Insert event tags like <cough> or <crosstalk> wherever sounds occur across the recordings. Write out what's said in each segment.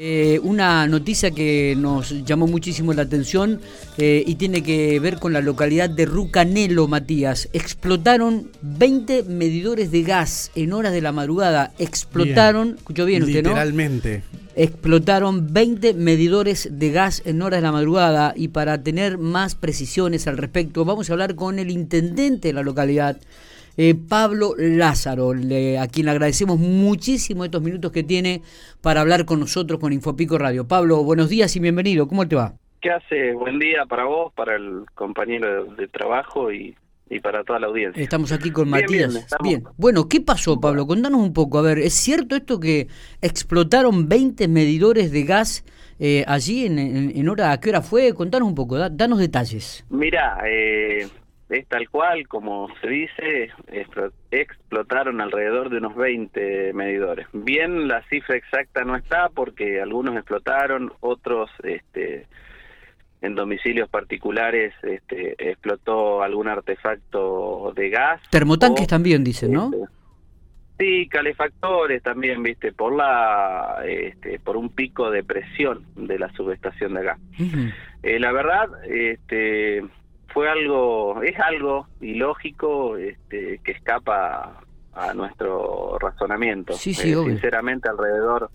Eh, una noticia que nos llamó muchísimo la atención eh, y tiene que ver con la localidad de Rucanelo, Matías. Explotaron 20 medidores de gas en horas de la madrugada. Explotaron, escuchó bien usted, ¿no? Literalmente. Explotaron 20 medidores de gas en horas de la madrugada y para tener más precisiones al respecto vamos a hablar con el intendente de la localidad. Eh, Pablo Lázaro, a quien le agradecemos muchísimo estos minutos que tiene para hablar con nosotros con Infopico Radio. Pablo, buenos días y bienvenido. ¿Cómo te va? ¿Qué hace? Buen día para vos, para el compañero de, trabajo y, para toda la audiencia. Estamos aquí con Matías. Bien, Bueno, ¿qué pasó, Pablo? Contanos un poco. A ver, ¿es cierto esto que explotaron 20 medidores de gas eh, allí en, en, hora? ¿A qué hora fue? Contanos un poco, danos detalles. Mira, eh, es tal cual, como se dice, explotaron alrededor de unos 20 medidores. Bien, la cifra exacta no está porque algunos explotaron, otros este, en domicilios particulares este, explotó algún artefacto de gas. Termotanques también dicen, ¿no? Este, sí, calefactores también, viste, por la, este, por un pico de presión de la subestación de gas. Eh, la verdad, este, fue algo, es algo ilógico este, que escapa a nuestro razonamiento. Sí, sí, eh, sinceramente, alrededor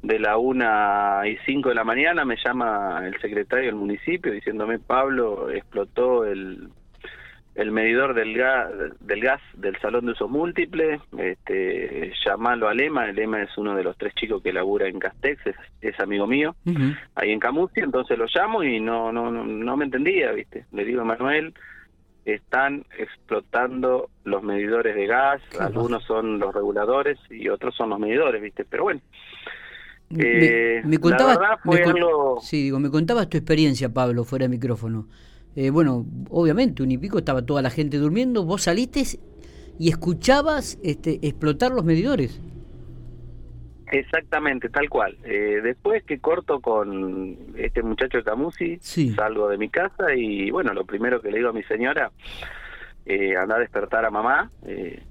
de la una y cinco de la mañana me llama el secretario del municipio diciéndome Pablo explotó el el medidor del gas, del gas del salón de uso múltiple, este, llamalo a Lema, el Lema es uno de los tres chicos que labura en Castex, es, amigo mío, ahí en Camusi, entonces lo llamo y no, no, no, me entendía, viste, le digo a Manuel, están explotando los medidores de gas, algunos son los reguladores y otros son los medidores, viste, pero bueno. me, eh, sí, digo, me contabas tu experiencia, Pablo, fuera de micrófono. Eh, bueno, obviamente, un y pico estaba toda la gente durmiendo, vos saliste y escuchabas este, explotar los medidores. Exactamente, tal cual. Eh, después que corto con este muchacho de Camusi, salgo de mi casa y bueno, lo primero que le digo a mi señora, eh, anda a despertar a mamá, eh,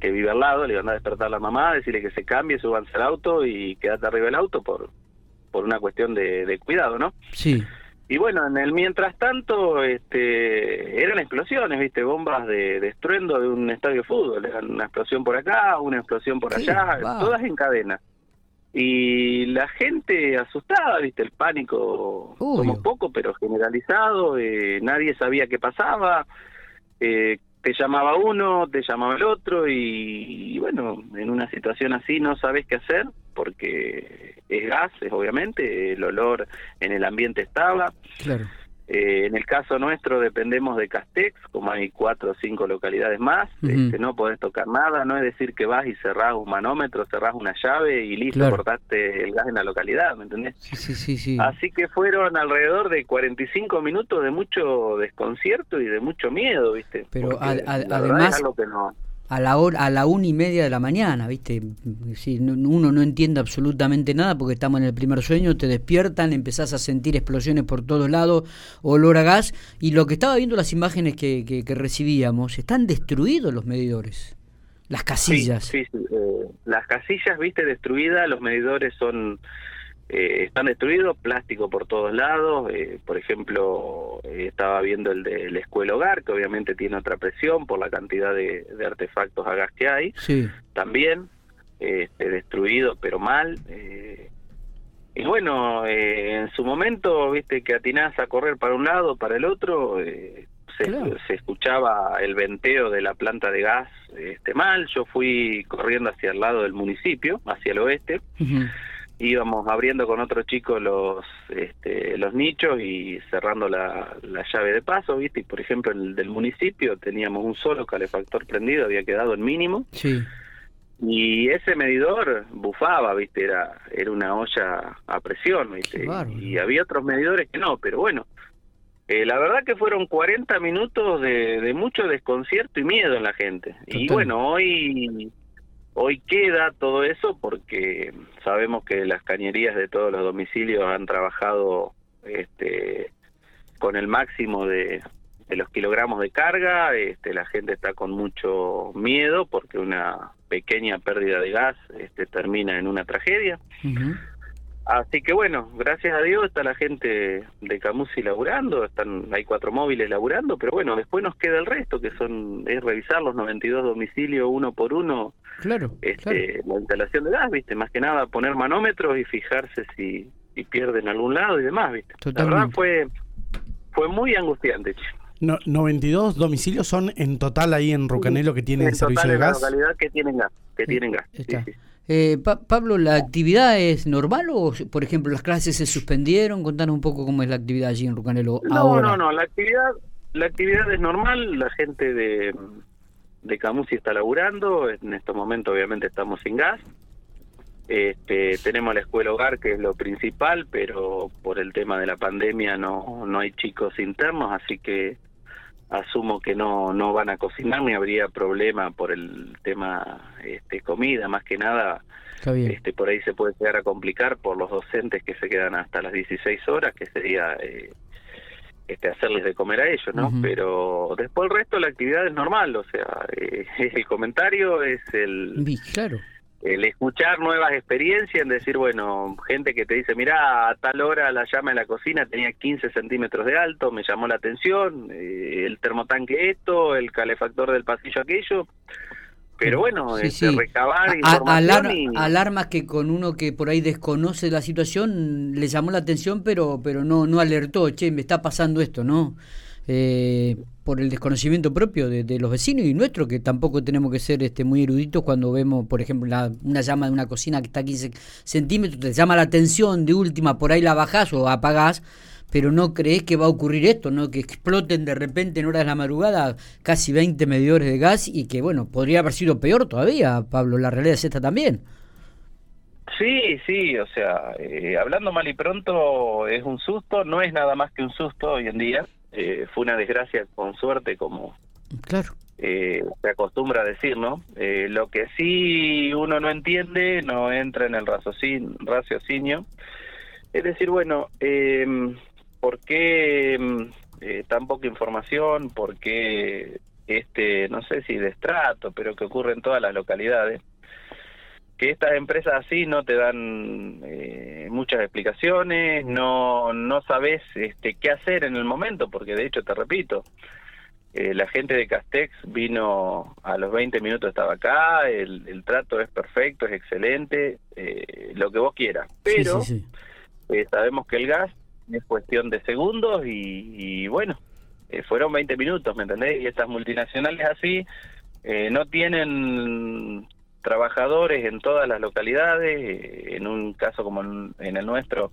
que vive al lado, le digo anda a despertar a la mamá, decirle que se cambie, subanse al auto y quédate arriba del auto por, por una cuestión de, de cuidado, ¿no? Sí. Y bueno, en el mientras tanto, este, eran explosiones, viste, bombas de, estruendo de un estadio de fútbol, una explosión por acá, una explosión por allá, todas en cadena. Y la gente asustada, viste, el pánico, como poco, pero generalizado, eh, nadie sabía qué pasaba, eh, te llamaba uno, te llamaba el otro y, bueno, en una situación así no sabes qué hacer porque es gas, es obviamente, el olor en el ambiente estaba. Claro. Eh, en el caso nuestro dependemos de Castex, como hay cuatro o cinco localidades más, este, no podés tocar nada, no es decir que vas y cerrás un manómetro, cerrás una llave y listo, cortaste el gas en la localidad, ¿me entendés? Sí, sí, sí, sí. Así que fueron alrededor de 45 minutos de mucho desconcierto y de mucho miedo, ¿viste? Pero además... que no a la hora, a la una y media de la mañana, ¿viste? Si uno no entiende absolutamente nada porque estamos en el primer sueño, te despiertan, empezás a sentir explosiones por todos lados, olor a gas, y lo que estaba viendo las imágenes que, que, recibíamos, están destruidos los medidores, las casillas. Sí, eh, las casillas, viste, destruidas, los medidores son eh, están destruidos, plástico por todos lados, eh, por ejemplo, eh, estaba viendo el del escuela hogar, que obviamente tiene otra presión por la cantidad de, artefactos a gas que hay, sí. también este, destruido, pero mal. y bueno, en su momento, viste que atinás a correr para un lado, para el otro, se, escuchaba el venteo de la planta de gas este, mal, yo fui corriendo hacia el lado del municipio, hacia el oeste, íbamos abriendo con otro chico los este, los nichos y cerrando la, llave de paso, ¿viste? Y por ejemplo, el del municipio teníamos un solo calefactor prendido, había quedado en mínimo. Sí. Y ese medidor bufaba, ¿viste? Era era una olla a presión, ¿viste? Y había otros medidores que no, pero bueno. Eh, la verdad que fueron 40 minutos de, de mucho desconcierto y miedo en la gente. Y bueno, hoy Hoy queda todo eso porque sabemos que las cañerías de todos los domicilios han trabajado este, con el máximo de, los kilogramos de carga, este, la gente está con mucho miedo porque una pequeña pérdida de gas este, termina en una tragedia. Así que bueno, gracias a Dios está la gente de Camusi laburando, están hay cuatro móviles laburando, pero bueno, después nos queda el resto, que son es revisar los 92 domicilios uno por uno. Claro, este, La instalación de gas, ¿viste? Más que nada poner manómetros y fijarse si, si pierden algún lado y demás, ¿viste? La verdad fue, fue muy angustiante, no, 92 domicilios son en total ahí en Rucanelo que tienen servicio de gas. En localidad que tienen gas, que tienen gas. Eh, Pablo, ¿la actividad es normal o, por ejemplo, las clases se suspendieron? Contanos un poco cómo es la actividad allí en Rucanelo no, ahora. No, no, la actividad, la actividad es normal, la gente de, de Camusi está laburando, en estos momentos obviamente estamos sin gas. Este, tenemos la escuela hogar, que es lo principal, pero por el tema de la pandemia no, no hay chicos internos, así que asumo que no no van a cocinar ni habría problema por el tema este comida más que nada este por ahí se puede llegar a complicar por los docentes que se quedan hasta las 16 horas que sería eh, este hacerles de comer a ellos no pero después el resto de la actividad es normal o sea eh, <laughs> el comentario es el claro el escuchar nuevas experiencias, en decir, bueno, gente que te dice, mira, a tal hora la llama en la cocina tenía 15 centímetros de alto, me llamó la atención, eh, el termotanque esto, el calefactor del pasillo aquello, pero bueno, sí, este, recabar información Alarmas que con uno que por ahí desconoce la situación le llamó la atención, pero, pero no, no alertó, che, me está pasando esto, ¿no? Eh, por el desconocimiento propio de, los vecinos y nuestro, que tampoco tenemos que ser este, muy eruditos cuando vemos, por ejemplo, una llama de una cocina que está a 15 centímetros, te llama la atención, de última, por ahí la bajás o apagás, pero no crees que va a ocurrir esto, ¿no? Que exploten de repente en horas de la madrugada casi 20 medidores de gas y que, bueno, podría haber sido peor todavía, Pablo, la realidad es esta también. Sí, sí, o sea, eh, hablando mal y pronto es un susto, no es nada más que un susto hoy en día, eh, fue una desgracia con suerte, como claro. eh, se acostumbra a decir, ¿no? Eh, lo que sí uno no entiende, no entra en el raciocinio, es decir, bueno, eh, ¿por qué em, eh, tan poca información? ¿Por qué este, no sé si destrato, pero que ocurre en todas las localidades? Que estas empresas así no te dan eh, muchas explicaciones, no no sabes este, qué hacer en el momento, porque de hecho te repito, eh, la gente de Castex vino a los 20 minutos estaba acá, el, trato es perfecto, es excelente, eh, lo que vos quieras, pero sabemos que el gas es cuestión de segundos y, y bueno, fueron 20 minutos, ¿me entendés? Y estas multinacionales así no tienen trabajadores en todas las localidades, eh, en un caso como en, el nuestro,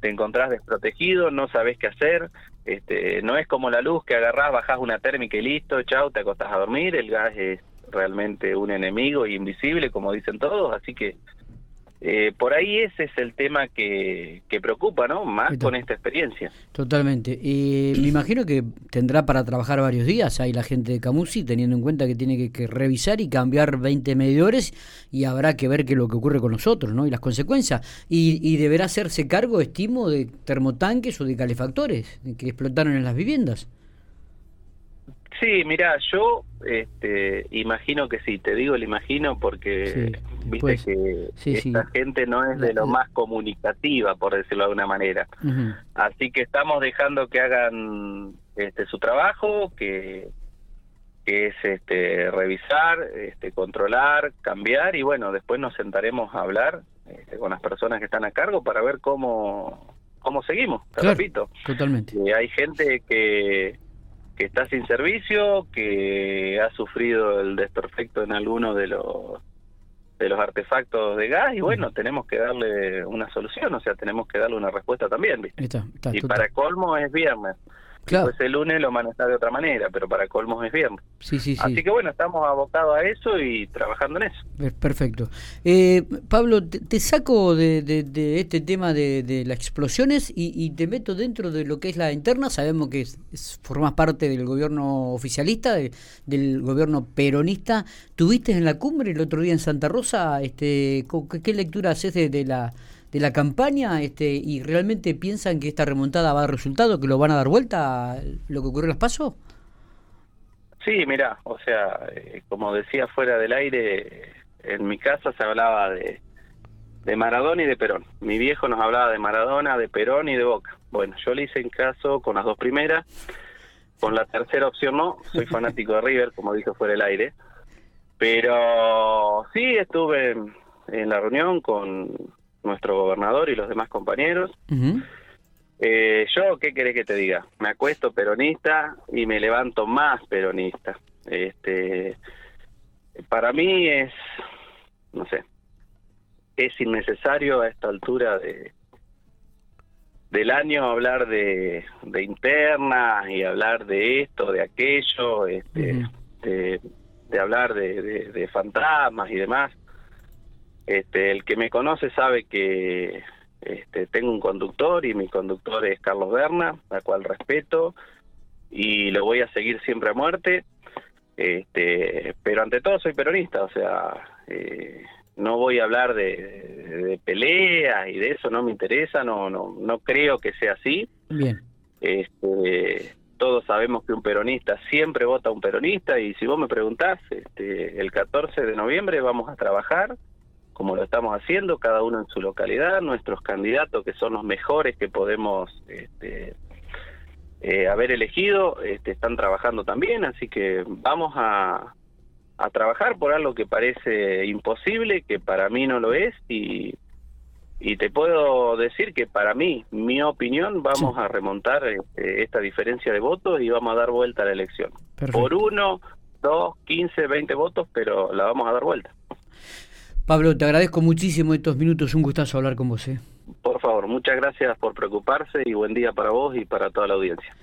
te encontrás desprotegido, no sabes qué hacer, este, no es como la luz que agarrás, bajás una térmica y listo, chao, te acostás a dormir, el gas es realmente un enemigo invisible, como dicen todos, así que eh, por ahí ese es el tema que, que preocupa, ¿no? Más con esta experiencia. Totalmente. Y me imagino que tendrá para trabajar varios días ahí la gente de Camusi, teniendo en cuenta que tiene que, revisar y cambiar 20 medidores y habrá que ver qué es lo que ocurre con nosotros, ¿no? Y las consecuencias. Y, y deberá hacerse cargo, estimo, de termotanques o de calefactores que explotaron en las viviendas. Sí, mira, yo este, imagino que sí, te digo el imagino porque viste que esta gente no es de lo más comunicativa, por decirlo de alguna manera. Así que estamos dejando que hagan este, su trabajo, que, que es este, revisar, este, controlar, cambiar y bueno, después nos sentaremos a hablar este, con las personas que están a cargo para ver cómo, cómo seguimos, te repito. Totalmente. Y hay gente que que está sin servicio, que ha sufrido el desperfecto en alguno de los de los artefactos de gas y bueno, tenemos que darle una solución, o sea, tenemos que darle una respuesta también, ¿viste? y para colmo es viernes. Claro. Pues el lunes lo maneja de otra manera, pero para colmos es viernes. Sí, sí, sí. Así que bueno, estamos abocados a eso y trabajando en eso. Perfecto. Eh, Pablo, te, saco de, de, este tema de, de las explosiones y, te meto dentro de lo que es la interna. Sabemos que formas parte del gobierno oficialista, del gobierno peronista. ¿Tuviste en la cumbre el otro día en Santa Rosa? Este, ¿Qué lectura haces de la de la campaña este, y realmente piensan que esta remontada va a dar resultado, que lo van a dar vuelta lo que ocurrió en los pasos? Sí, mira, o sea, eh, como decía fuera del aire, en mi casa se hablaba de, de Maradona y de Perón. Mi viejo nos hablaba de Maradona, de Perón y de Boca. Bueno, yo le hice en caso con las dos primeras. Con la tercera opción no, soy <laughs> fanático de River, como dijo fuera el aire. Pero sí estuve en, la reunión con nuestro gobernador y los demás compañeros. eh, yo, ¿qué querés que te diga? Me acuesto peronista y me levanto más peronista. Este, para mí es, no sé, es innecesario a esta altura de del año hablar de, de internas y hablar de esto, de aquello, este, de, hablar de, de, fantasmas y demás. Este, el que me conoce sabe que este, tengo un conductor y mi conductor es Carlos Berna, a cual respeto y lo voy a seguir siempre a muerte. Este, pero ante todo soy peronista, o sea, eh, no voy a hablar de, peleas y de eso, no me interesa, no, no, no creo que sea así. Bien. Este, todos sabemos que un peronista siempre vota a un peronista y si vos me preguntás, este, el 14 de noviembre vamos a trabajar como lo estamos haciendo, cada uno en su localidad, nuestros candidatos que son los mejores que podemos este, eh, haber elegido, este, están trabajando también, así que vamos a, a trabajar por algo que parece imposible, que para mí no lo es, y, y te puedo decir que para mí, mi opinión, vamos a remontar este, esta diferencia de votos y vamos a dar vuelta a la elección. Por uno, dos, quince, veinte votos, pero la vamos a dar vuelta. Pablo, te agradezco muchísimo estos minutos, un gustazo hablar con vos. ¿eh? Por favor, muchas gracias por preocuparse y buen día para vos y para toda la audiencia.